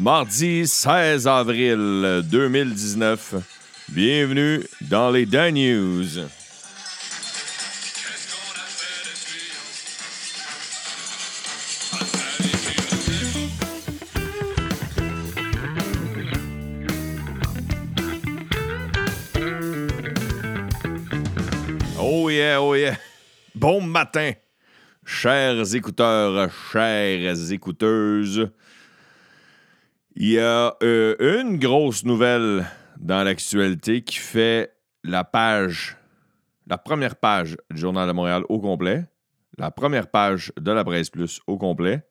Mardi 16 avril 2019. Bienvenue dans les Dan News. Oh yeah, oh yeah. Bon matin, chers écouteurs, chères écouteuses. Il y a une grosse nouvelle dans l'actualité qui fait la page, la première page du Journal de Montréal au complet, la première page de la Presse Plus au complet.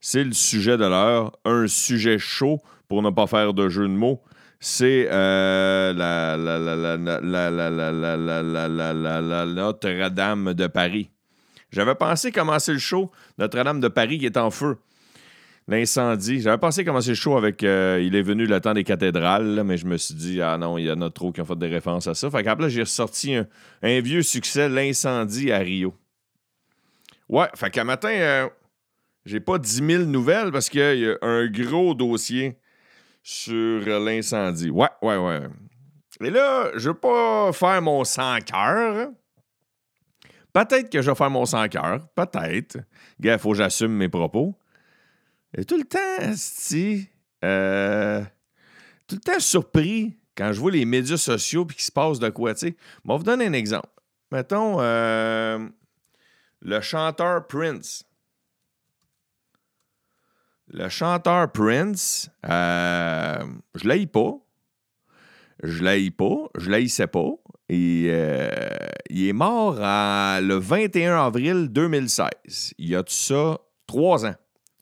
C'est le sujet de l'heure, un sujet chaud pour ne pas faire de jeu de mots. C'est la Notre-Dame de Paris. J'avais pensé commencer le show, Notre-Dame de Paris qui est en feu. L'incendie. J'avais pensé commencer le show avec euh, Il est venu le temps des cathédrales, mais je me suis dit, ah non, il y en a trop qui ont fait des références à ça. Fait qu'après, j'ai ressorti un, vieux succès, L'incendie à Rio. Ouais, fait qu'à matin, euh, j'ai pas 10 000 nouvelles parce qu'il y a un gros dossier sur l'incendie. Ouais, ouais, ouais. Et là, je veux pas faire mon sans cœur. Peut-être que je vais faire mon sans cœur. Peut-être. Gars, il faut que j'assume mes propos. Et tout le temps, si, euh, tout le temps surpris quand je vois les médias sociaux puis qu'il se passe de quoi, tu sais. On va vous donner un exemple. Mettons, euh, le chanteur Prince. Le chanteur Prince, euh, je l'aille pas. Je l'aille pas. Je l'aillissais pas. Et il est mort le 21 avril 2016. Il y a tout ça trois ans?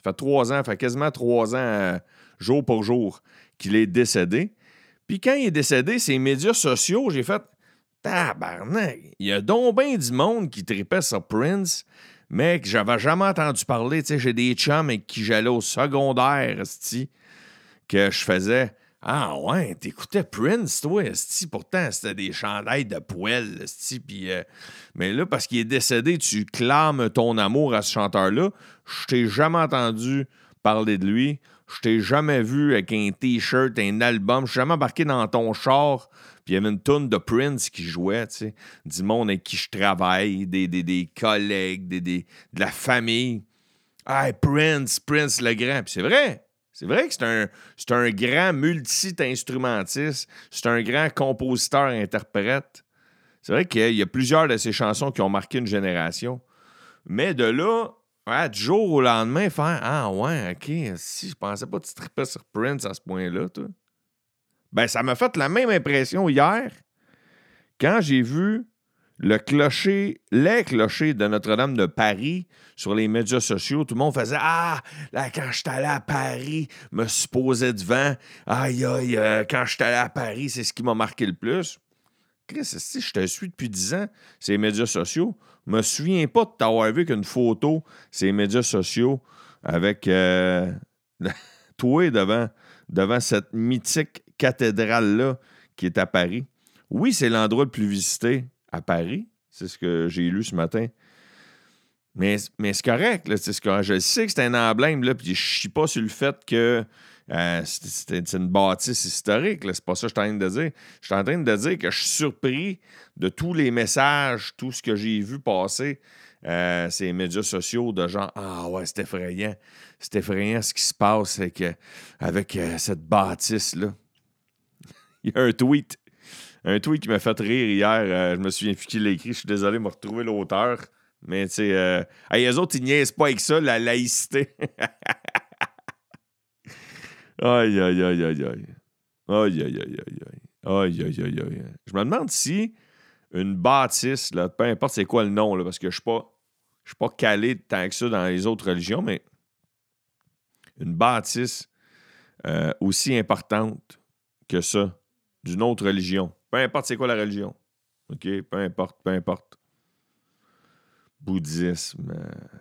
Ça fait trois ans, ça fait quasiment trois ans, euh, jour pour jour, qu'il est décédé. Puis quand il est décédé, ses médias sociaux, j'ai fait Tabarnak, il y a donc bien du monde qui tripait sur Prince, mais que j'avais jamais entendu parler. Tu sais, j'ai des chums avec qui j'allais au secondaire, esti, que je faisais. Ah ouais, t'écoutais Prince, toi, esti. Pourtant, c'était des chandails de poêle, esti. Puis, euh, mais là, parce qu'il est décédé, tu clames ton amour à ce chanteur-là. Je t'ai jamais entendu parler de lui. Je t'ai jamais vu avec un T-shirt, un album. Je suis jamais embarqué dans ton char. Puis il y avait une tonne de Prince qui jouait, tu sais. Du monde avec qui je travaille, des, des, des collègues, des, des- de la famille. Ah, Prince, Prince le grand. Puis c'est vrai. C'est vrai que c'est un, c'est un grand multi-instrumentiste. C'est un grand compositeur-interprète. C'est vrai qu'il y a plusieurs de ses chansons qui ont marqué une génération. Mais de là, ouais, du jour au lendemain, faire Ah ouais, ok, si je pensais pas que tu tripais sur Prince à ce point-là, toi. Ben, ça m'a fait la même impression hier quand j'ai vu le clocher, les clochers de Notre-Dame de Paris sur les médias sociaux. Tout le monde faisait Ah, là, quand je suis allé à Paris, me posé devant. Aïe, aïe, euh, quand je suis allé à Paris, c'est ce qui m'a marqué le plus. Chris, si je te suis depuis 10 ans, ces médias sociaux, me souviens pas de t'avoir vu qu'une photo, ces médias sociaux, avec euh, toi devant, cette mythique cathédrale-là qui est à Paris. Oui, c'est l'endroit le plus visité à Paris. C'est ce que j'ai lu ce matin. Mais, mais c'est correct, correct. Je sais que c'est un emblème, puis je chie pas sur le fait que euh, c'est- une bâtisse historique. C'est pas ça que je suis en train de dire. Je suis en train de dire que je suis surpris de tous les messages, tout ce que j'ai vu passer, euh, ces médias sociaux de gens Ah ouais, c'est effrayant. C'est effrayant ce qui se passe avec, euh, avec euh, cette bâtisse-là. Il y a un tweet. Un tweet qui m'a fait rire hier. je me souviens plus qui l'a écrit. Je suis désolé de me retrouver l'auteur. Mais tu sais, hey, eux autres, ils niaisent pas avec ça, la laïcité. aïe, aïe, aïe, aïe, aïe. Aïe, aïe, aïe, aïe, aïe. Aïe, aïe, aïe. Je me demande si une bâtisse, peu importe c'est quoi le nom, parce que je suis pas. Suis pas calé tant que ça dans les autres religions, mais une bâtisse euh, aussi importante que ça, d'une autre religion. Peu importe c'est quoi la religion. OK? Peu importe, peu importe. Bouddhisme. euh,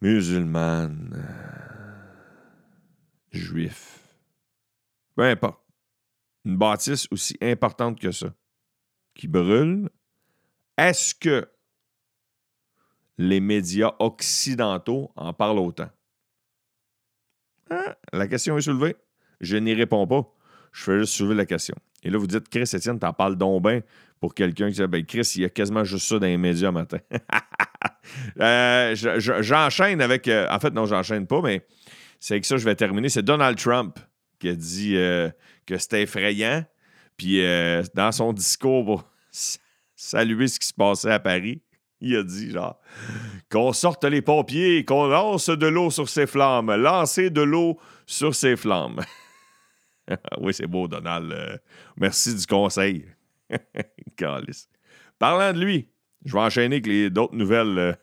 musulmane. euh, juif. Peu importe. Une bâtisse aussi importante que ça, qui brûle, est-ce que les médias occidentaux en parlent autant? Ah, la question est soulevée. Je n'y réponds pas. Je fais juste soulever la question. Et là, vous dites, Chris, Étienne, t'en parles donc bien pour quelqu'un qui dit, ben, Chris, il y a quasiment juste ça dans les médias matin. Euh, j'enchaîne avec. Euh, en fait, non, j'enchaîne pas, mais c'est avec ça que je vais terminer. C'est Donald Trump qui a dit euh, que c'était effrayant. Puis dans son discours pour saluer ce qui se passait à Paris, il a dit genre qu'on sorte les pompiers, qu'on lance de l'eau sur ses flammes, lancer de l'eau sur ses flammes. oui, c'est beau, Donald. merci du conseil. Parlant de lui, je vais enchaîner avec les d'autres nouvelles.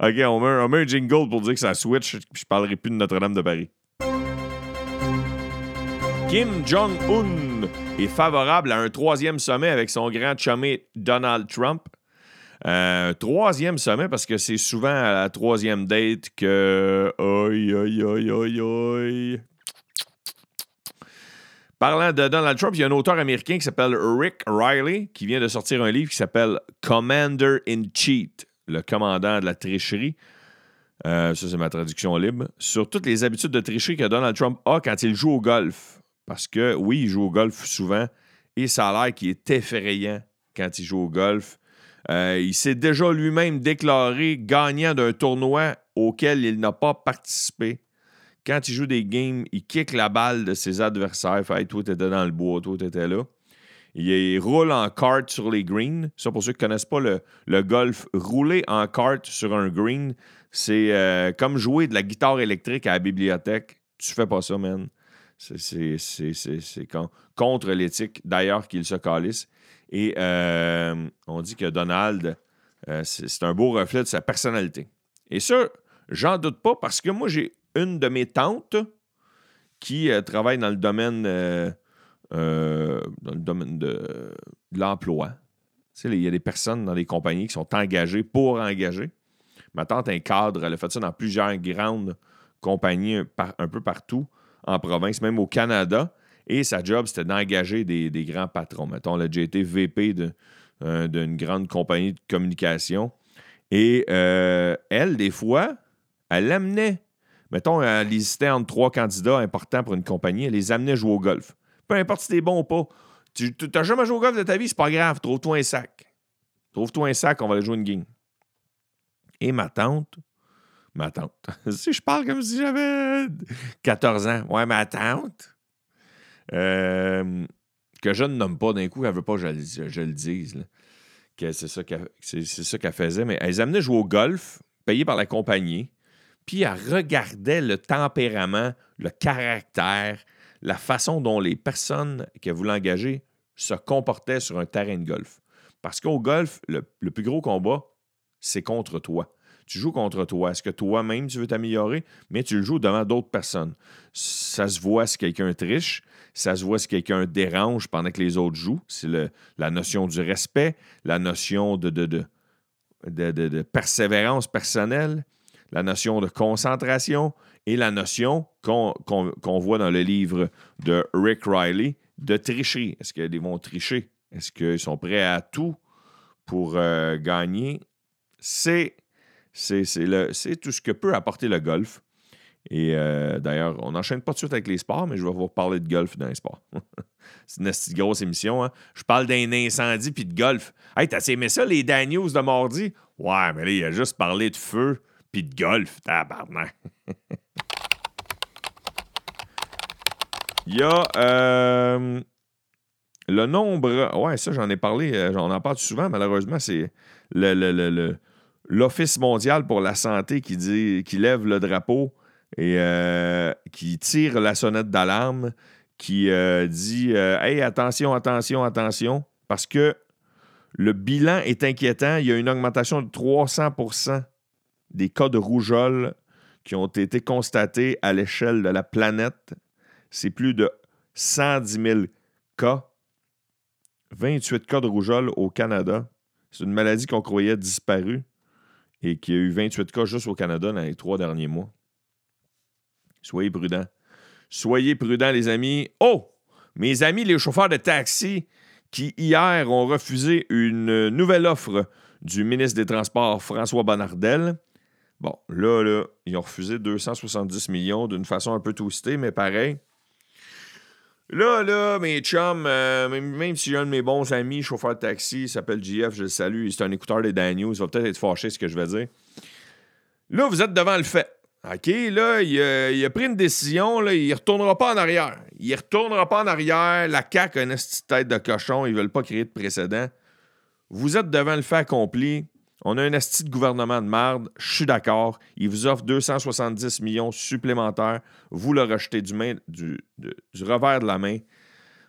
OK, on met, jingle pour dire que ça switch, puis je parlerai plus de Notre-Dame de Paris. Kim Jong-un est favorable à un troisième sommet avec son grand chumé Donald Trump. Euh, troisième sommet parce que c'est souvent à la troisième date que. Aïe, aïe, aïe, aïe, aïe. Parlant de Donald Trump, il y a un auteur américain qui s'appelle Rick Riley qui vient de sortir un livre qui s'appelle Commander in Cheat, le commandant de la tricherie. Euh, ça, c'est ma traduction libre. Sur toutes les habitudes de tricherie que Donald Trump a quand il joue au golf. Parce que, oui, il joue au golf souvent et ça a l'air qu'il est effrayant quand il joue au golf. Euh, il s'est déjà lui-même déclaré gagnant d'un tournoi auquel il n'a pas participé quand il joue des games, il kick la balle de ses adversaires. Fait, toi, t'étais dans le bois, toi, t'étais là. Il, roule en kart sur les greens. Ça, pour ceux qui ne connaissent pas le, golf, rouler en kart sur un green, c'est euh, comme jouer de la guitare électrique à la bibliothèque. Tu fais pas ça, man. C'est contre l'éthique, d'ailleurs, qu'il se calisse. Et euh, on dit que Donald, euh, c'est un beau reflet de sa personnalité. Et ça, j'en doute pas parce que moi, j'ai une de mes tantes qui travaille dans le domaine, euh, euh, dans le domaine de, l'emploi. il y a des personnes dans les compagnies qui sont engagées pour engager. Ma tante est un cadre, elle a fait ça dans plusieurs grandes compagnies un, peu partout en province, même au Canada. Et sa job, c'était d'engager des, grands patrons. Mettons, elle a déjà été VP d'une grande compagnie de communication. Et elle, des fois, elle amenait mettons, elle hésitait entre trois candidats importants pour une compagnie, elle les amenait jouer au golf. Peu importe si t'es bon ou pas. Tu n'as jamais joué au golf de ta vie, c'est pas grave, trouve-toi un sac. Trouve-toi un sac, on va aller jouer une game. Et ma tante, ma tante, si je parle comme si j'avais 14 ans, ouais, ma tante, euh, que je ne nomme pas d'un coup, elle veut pas que je, le dise, que c'est ça qu'elle faisait, mais elle amenait jouer au golf, payé par la compagnie puis elle regardait le tempérament, le caractère, la façon dont les personnes qu'elle voulait engager se comportaient sur un terrain de golf. Parce qu'au golf, le, plus gros combat, c'est contre toi. Tu joues contre toi. Est-ce que toi-même, tu veux t'améliorer, mais tu le joues devant d'autres personnes. Ça se voit si quelqu'un triche, ça se voit si quelqu'un dérange pendant que les autres jouent. C'est la notion du respect, la notion de persévérance personnelle la notion de concentration et la notion qu'on voit dans le livre de Rick Riley de tricher. Est-ce qu'ils vont tricher? Est-ce qu'ils sont prêts à tout pour euh, gagner? C'est tout ce que peut apporter le golf. Et euh, d'ailleurs, on n'enchaîne pas tout de suite avec les sports, mais je vais vous parler de golf dans les sports. C'est une grosse émission. Hein? Je parle d'un incendie puis de golf. Hey, t'as aimé ça, les Dan News de mardi? Ouais, mais là, il a juste parlé de feu puis de golf, tabarnak. Il y a euh, le nombre. Ouais, ça, j'en ai parlé, euh, j'en en parle souvent, malheureusement, c'est l'Office mondial pour la santé qui dit qui lève le drapeau et euh, qui tire la sonnette d'alarme, qui dit Hey, attention, attention, attention, parce que le bilan est inquiétant. Il y a une augmentation de 300 des cas de rougeole qui ont été constatés à l'échelle de la planète. C'est plus de 110 000 cas. 28 cas de rougeole au Canada. C'est une maladie qu'on croyait disparue et qui a eu 28 cas juste au Canada dans les trois derniers mois. Soyez prudents. Soyez prudents, les amis. Oh! Mes amis, les chauffeurs de taxi qui, hier, ont refusé une nouvelle offre du ministre des Transports, François Bonnardel, Bon, là, là, ils ont refusé 270 millions d'une façon un peu twistée, mais pareil. Là, là, mes chums, euh, même, si un de mes bons amis, chauffeur de taxi, il s'appelle JF, je le salue, c'est un écouteur des Daniels, il va peut-être être fâché ce que je vais dire. Là, vous êtes devant le fait. OK, là, il a, pris une décision, là, il ne retournera pas en arrière. Il ne retournera pas en arrière. La CAQ a une petite tête de cochon, ils ne veulent pas créer de précédent. Vous êtes devant le fait accompli. On a un asti de gouvernement de marde, je suis d'accord. Il vous offre 270 millions supplémentaires. Vous le rejetez du, revers de la main.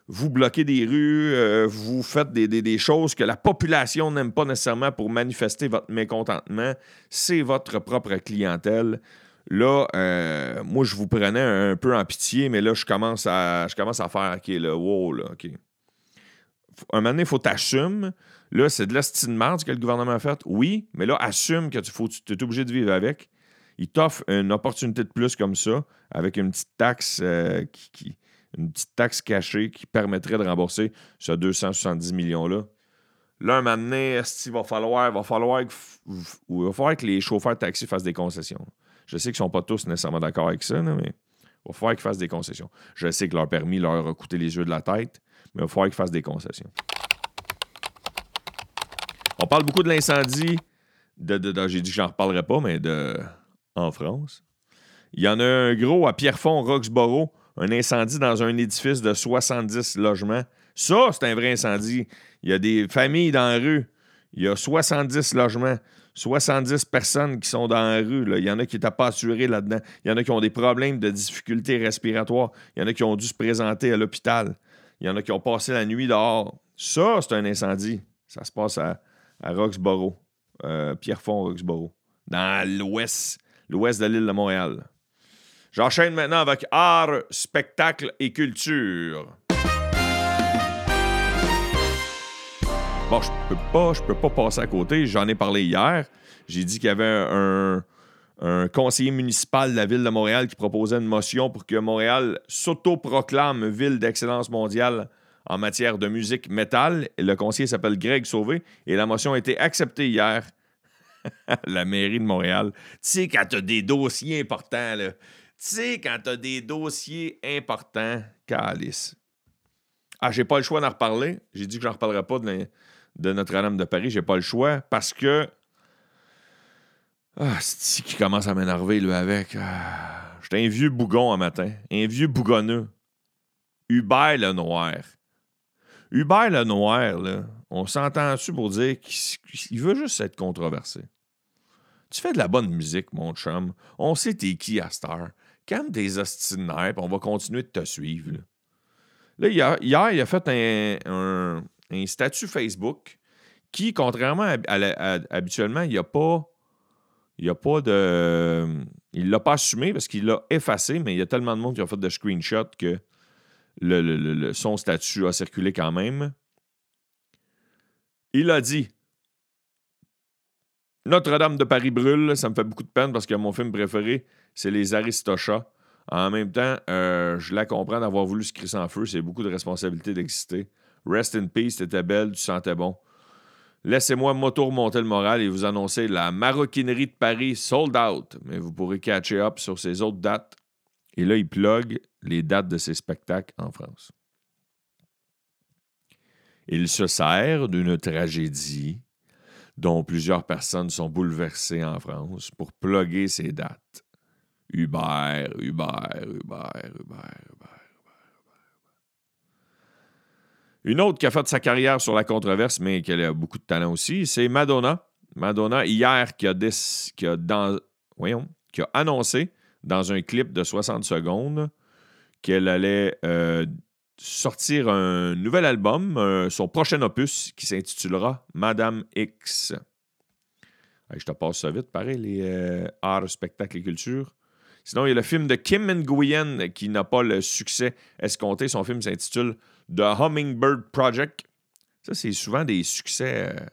Vous bloquez des rues, euh, vous faites des, choses que la population n'aime pas nécessairement pour manifester votre mécontentement. C'est votre propre clientèle. Là, euh, moi, je vous prenais un, peu en pitié, mais là, je commence à, faire, OK, le wow, là, OK. Un moment donné, il faut t'assumer Là, c'est de l'estime de merde que le gouvernement a fait. Oui, mais là, assume que tu es obligé de vivre avec. Il t'offre une opportunité de plus comme ça, avec une petite taxe euh, une petite taxe cachée qui permettrait de rembourser ce 270 millions-là. Là, un moment donné, il va falloir, va falloir, que, va falloir que les chauffeurs de taxi fassent des concessions? Je sais qu'ils ne sont pas tous nécessairement d'accord avec ça, mais il va falloir qu'ils fassent des concessions. Je sais que leur permis leur a coûté les yeux de la tête, mais il va falloir qu'ils fassent des concessions. On parle beaucoup de l'incendie. De, J'ai dit que j'en reparlerai pas, mais de en France. Il y en a un gros à Pierrefonds, Roxborough, un incendie dans un édifice de 70 logements. Ça, c'est un vrai incendie. Il y a des familles dans la rue. Il y a 70 logements. 70 personnes qui sont dans la rue. Il y en a qui n'étaient pas assurés là-dedans. Il y en a qui ont des problèmes de difficultés respiratoires. Il y en a qui ont dû se présenter à l'hôpital. Il y en a qui ont passé la nuit dehors. Ça, c'est un incendie. Ça se passe à à Roxborough, euh, Pierrefonds, Roxborough, dans l'ouest, l'ouest de l'île de Montréal. J'enchaîne maintenant avec art, spectacle et culture. Bon, je peux pas, je peux pas passer à côté. J'en ai parlé hier. J'ai dit qu'il y avait un, conseiller municipal de la ville de Montréal qui proposait une motion pour que Montréal s'autoproclame ville d'excellence mondiale en matière de musique métal. Le conseiller s'appelle Greg Sauvé et la motion a été acceptée hier. la mairie de Montréal. Tu sais, quand tu as des dossiers importants, là. Tu sais, quand tu as des dossiers importants, calice. Ah, j'ai pas le choix d'en reparler. J'ai dit que j'en reparlerai pas de, Notre-Dame de Paris. J'ai pas le choix parce que. Ah, c'est qui commence à m'énerver, lui, avec. Ah, J'étais un vieux bougon un matin. Un vieux bougonneux. Hubert le Noir. Hubert Lenoir, là, on s'entend-tu pour dire qu'il veut juste être controversé? Tu fais de la bonne musique, mon chum. On sait t'es qui à Star. Calme tes ostinaires, on va continuer de te suivre. Là, hier, il a fait un, statut Facebook qui, contrairement à, habituellement, il n'y a pas. Il a pas de. Il l'a pas assumé parce qu'il l'a effacé, mais il y a tellement de monde qui a fait de screenshots que son statut a circulé quand même. Il a dit Notre-Dame de Paris brûle. Ça me fait beaucoup de peine parce que mon film préféré, c'est Les Aristochats. En même temps, euh, je la comprends d'avoir voulu se crisser en feu. C'est beaucoup de responsabilité d'exister. Rest in peace, t'étais belle, tu sentais bon. Laissez-moi moto remonter le moral et vous annoncer la maroquinerie de Paris sold out. Mais vous pourrez catcher up sur ces autres dates. Et là, il plug les dates de ses spectacles en France. Il se sert d'une tragédie dont plusieurs personnes sont bouleversées en France pour plugger ses dates. Hubert, Hubert, Hubert, Hubert, Hubert. Une autre qui a fait sa carrière sur la controverse, mais qui a beaucoup de talent aussi, c'est Madonna. Madonna, hier, qui a, qui a, dans, qui a annoncé dans un clip de 60 secondes qu'elle allait euh, sortir un nouvel album, son prochain opus qui s'intitulera Madame X. je te passe ça vite, pareil, les euh, arts, spectacles et culture. Sinon, il y a le film de Kim Nguyen qui n'a pas le succès escompté. Son film s'intitule The Hummingbird Project. Ça, c'est souvent des succès. Euh,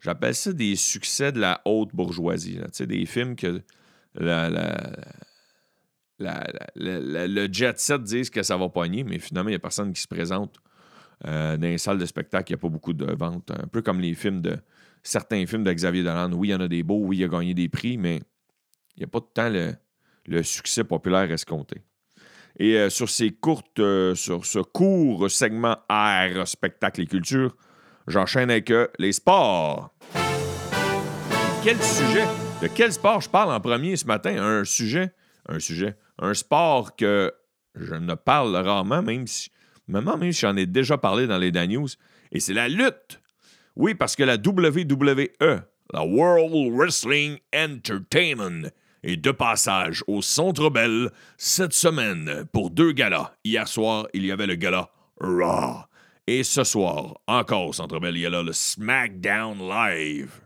j'appelle ça des succès de la haute bourgeoisie. sais, Des films que la, le jet set disent que ça va pogner, mais finalement, il n'y a personne qui se présente euh, dans les salles de spectacle. Il n'y a pas beaucoup de ventes. Un peu comme les films de certains films de Xavier Dolan. Oui, il y en a des beaux, oui, il a gagné des prix, mais il n'y a pas tout le temps le, succès populaire escompté. Et euh, sur ces courtes, euh, sur ce court segment art, spectacle et culture, j'enchaîne avec les sports. Quel sujet? De quel sport je parle en premier ce matin? Un sujet, un sujet, un sport que je ne parle rarement, même si, même, si j'en ai déjà parlé dans les Dan News, et c'est la lutte. Oui, parce que la WWE, la World Wrestling Entertainment, est de passage au Centre Bell cette semaine pour deux galas. Hier soir, il y avait le gala Raw. Et ce soir, encore au Centre Bell, il y a là le SmackDown Live.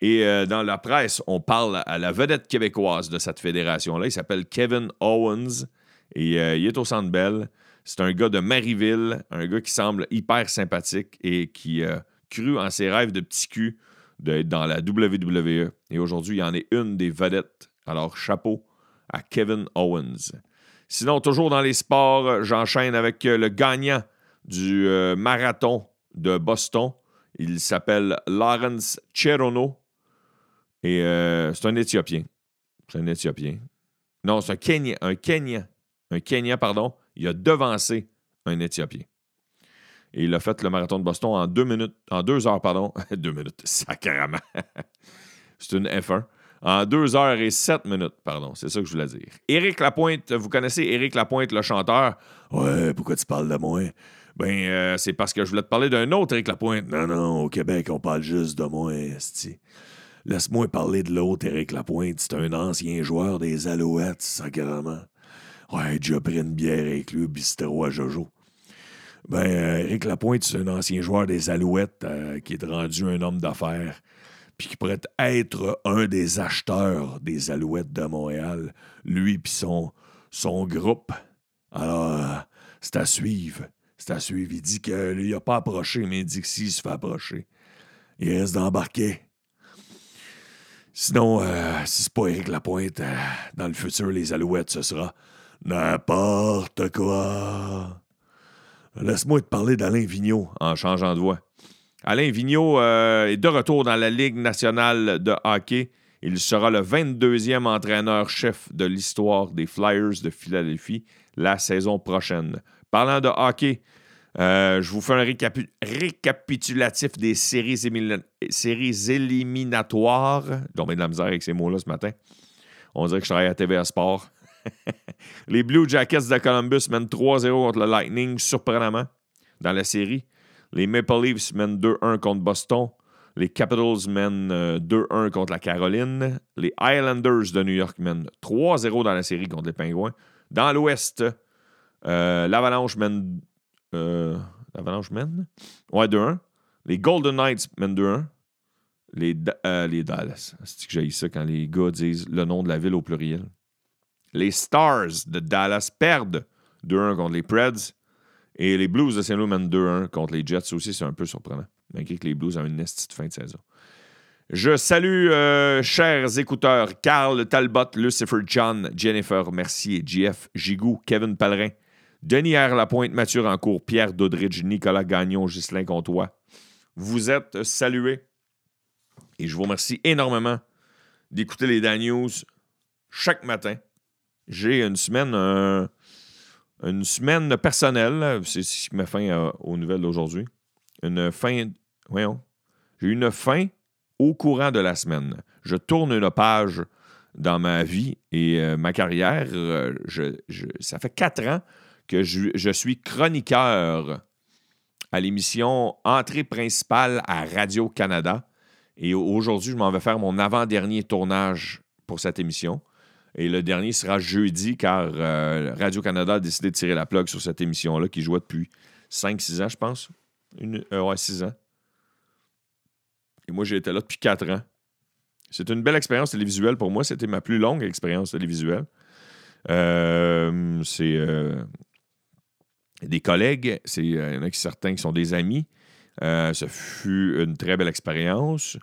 Et euh, dans la presse, on parle à la vedette québécoise de cette fédération-là. Il s'appelle Kevin Owens et euh, il est au Centre Bell. C'est un gars de Maryville, un gars qui semble hyper sympathique et qui a cru en ses rêves de petit cul d'être dans la WWE. Et aujourd'hui, il en est une des vedettes. Alors, chapeau à Kevin Owens. Sinon, toujours dans les sports, j'enchaîne avec euh, le gagnant du euh, marathon de Boston. Il s'appelle Lawrence Cherono. Et euh, c'est un Éthiopien. C'est un Éthiopien. Non, c'est un Kenyan. Un Kenyan. Un Kenyan, pardon. Il a devancé un Éthiopien. Et il a fait le marathon de Boston en deux minutes, en deux heures, pardon. deux minutes, sacrément. c'est une F1. En deux heures et sept minutes, pardon. C'est ça que je voulais dire. Éric Lapointe, vous connaissez Éric Lapointe, le chanteur? Ouais, pourquoi tu parles de moi? Ben, euh, c'est parce que je voulais te parler d'un autre Éric Lapointe. Non, non, au Québec, on parle juste de moi, esti. Laisse-moi parler de l'autre Éric Lapointe. C'est un ancien joueur des Alouettes, sacrément. Ouais, déjà pris une bière avec lui, bistrot à Jojo. Ben, euh, Lapointe, c'est un ancien joueur des Alouettes euh, qui est rendu un homme d'affaires, puis qui pourrait être un des acheteurs des Alouettes de Montréal, lui puis son, son groupe. Alors, euh, c'est à suivre. C'est à suivre. Il dit qu'il lui a pas approché, mais il dit que s'il se fait approcher, il reste d'embarquer. Sinon, si c'est pas Éric Lapointe, dans le futur, les Alouettes, ce sera n'importe quoi. Laisse-moi te parler d'Alain Vigneault en changeant de voix. Alain Vigneault euh, est de retour dans la Ligue nationale de hockey. Il sera le 22e entraîneur-chef de l'histoire des Flyers de Philadelphie la saison prochaine. Parlant de hockey, euh, je vous fais un récapitulatif des séries, séries éliminatoires. J'ai de la misère avec ces mots-là ce matin. On dirait que je travaille à TVA Sport. les Blue Jackets de Columbus mènent 3-0 contre le Lightning, surprenamment, dans la série. Les Maple Leafs mènent 2-1 contre Boston. Les Capitals mènent 2-1 euh, contre la Caroline. Les Islanders de New York mènent 3-0 dans la série contre les Pingouins. Dans l'Ouest, euh, l'Avalanche mène. Euh, L'Avalanche mène Ouais, 2-1. Les Golden Knights mènent 2-1. Les, les Dallas. C'est que j'ai ça quand les gars disent le nom de la ville au pluriel? Les Stars de Dallas perdent 2-1 contre les Preds. Et les Blues de Saint-Louis mènent 2-1 contre les Jets. aussi, c'est un peu surprenant, malgré que les Blues ont une petite fin de saison. Je salue, euh, chers écouteurs, Carl Talbot, Lucifer John, Jennifer Mercier, JF Gigou, Kevin Pellerin, Denis R. Lapointe, Mathieu Rancourt, Pierre Dodridge, Nicolas Gagnon, Ghislain Comtois. Vous êtes salués. Et je vous remercie énormément d'écouter les Dan News chaque matin. J'ai une semaine, semaine personnelle. C'est ce qui fin aux nouvelles d'aujourd'hui. Une fin. Voyons. J'ai une fin au courant de la semaine. Je tourne une page dans ma vie et euh, ma carrière. Euh, ça fait quatre ans que je, suis chroniqueur à l'émission Entrée principale à Radio-Canada. Et aujourd'hui, je m'en vais faire mon avant-dernier tournage pour cette émission. Et le dernier sera jeudi, car euh, Radio-Canada a décidé de tirer la plug sur cette émission-là qui jouait depuis 5-6 ans, je pense. Euh, ouais, 6 ans. Et moi, j'ai été là depuis 4 ans. C'est une belle expérience télévisuelle pour moi. C'était ma plus longue expérience télévisuelle. Euh, c'est des collègues, c'est, il y en a certains qui sont des amis. ce fut une très belle expérience.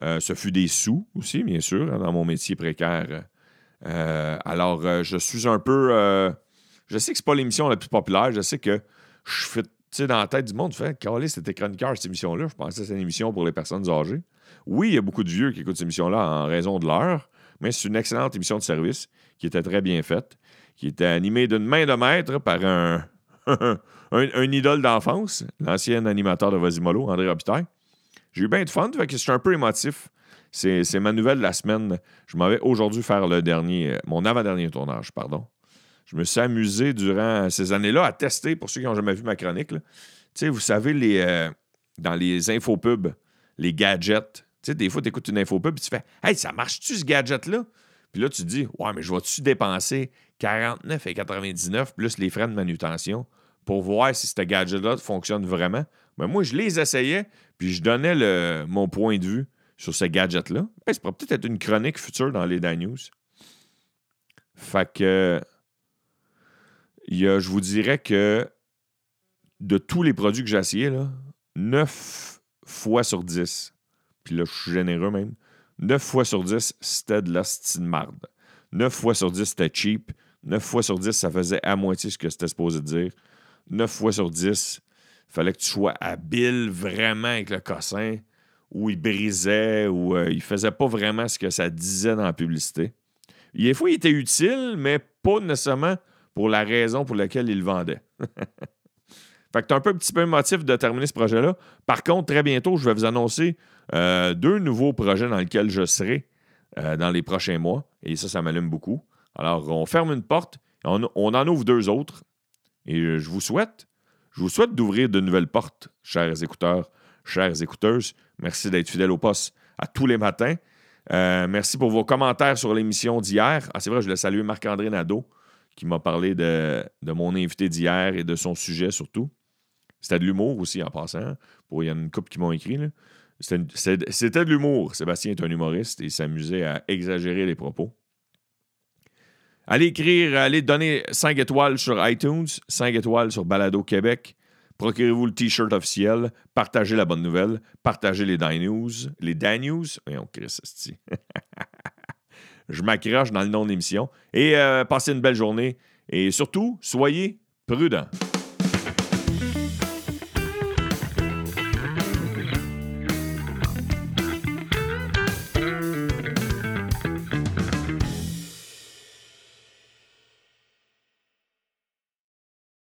ce fut des sous aussi, bien sûr, hein, dans mon métier précaire euh, alors, euh, je suis un peu. Euh, je sais que c'est pas l'émission la plus populaire. Je sais que je fais dans la tête du monde, fait Carlis, c'était chroniqueur, cette émission-là. Je pensais que c'était une émission pour les personnes âgées. Oui, il y a beaucoup de vieux qui écoutent cette émission-là en raison de l'heure, mais c'est une excellente émission de service qui était très bien faite, qui était animée d'une main de maître par un, un, idole d'enfance, l'ancien animateur de Vasimolo, André Robitaille. J'ai eu bien de fun, fait que c'est un peu émotif. C'est, ma nouvelle de la semaine. Je m'avais aujourd'hui faire le dernier, euh, mon avant-dernier tournage, pardon. Je me suis amusé durant ces années-là à tester, pour ceux qui n'ont jamais vu ma chronique. Sais, vous savez, les, euh, dans les infopubs, les gadgets. Tu sais, des fois, tu écoutes une infopub et tu fais Hey, ça marche-tu ce gadget-là? Puis là, tu te dis Ouais, mais je vais-tu dépenser 49,99 plus les frais de manutention pour voir si ce gadget-là fonctionne vraiment? Mais moi, je les essayais, puis je donnais le, mon point de vue sur ce gadget-là. ça pourrait peut-être être une chronique future dans les Dan News. Fait que. je vous dirais que de tous les produits que j'ai essayés, là, 9 fois sur 10, puis là, je suis généreux même, 9 fois sur 10, c'était de la marde. 9 fois sur 10, c'était cheap. 9 fois sur 10, ça faisait à moitié ce que c'était supposé dire. 9 fois sur 10, il fallait que tu sois habile vraiment avec le cossin, ou il brisait, ou euh, il faisait pas vraiment ce que ça disait dans la publicité. Des fois, il était utile, mais pas nécessairement pour la raison pour laquelle il le vendait. fait que tu as un peu un petit peu motif de terminer ce projet-là. Par contre, très bientôt, je vais vous annoncer euh, deux nouveaux projets dans lesquels je serai euh, dans les prochains mois. Et ça, ça m'allume beaucoup. Alors, on ferme une porte, on, en ouvre deux autres. Et je vous souhaite, je vous souhaite d'ouvrir de nouvelles portes, chers écouteurs, chères écouteuses. Merci d'être fidèles au poste à tous les matins. Euh, merci pour vos commentaires sur l'émission d'hier. Ah, c'est vrai, je voulais saluer Marc-André Nadeau, qui m'a parlé de, mon invité d'hier et de son sujet surtout. C'était de l'humour aussi en passant. Pour, il y a une couple qui m'ont écrit. C'était de l'humour. Sébastien est un humoriste et s'amusait à exagérer les propos. Allez écrire, allez donner 5 étoiles sur iTunes, 5 étoiles sur Balado Québec. Procurez-vous le T-shirt officiel, partagez la bonne nouvelle, partagez les Dan News. Les Dan News? Je m'accroche dans le nom de l'émission. Et euh, passez une belle journée. Et surtout, soyez prudents.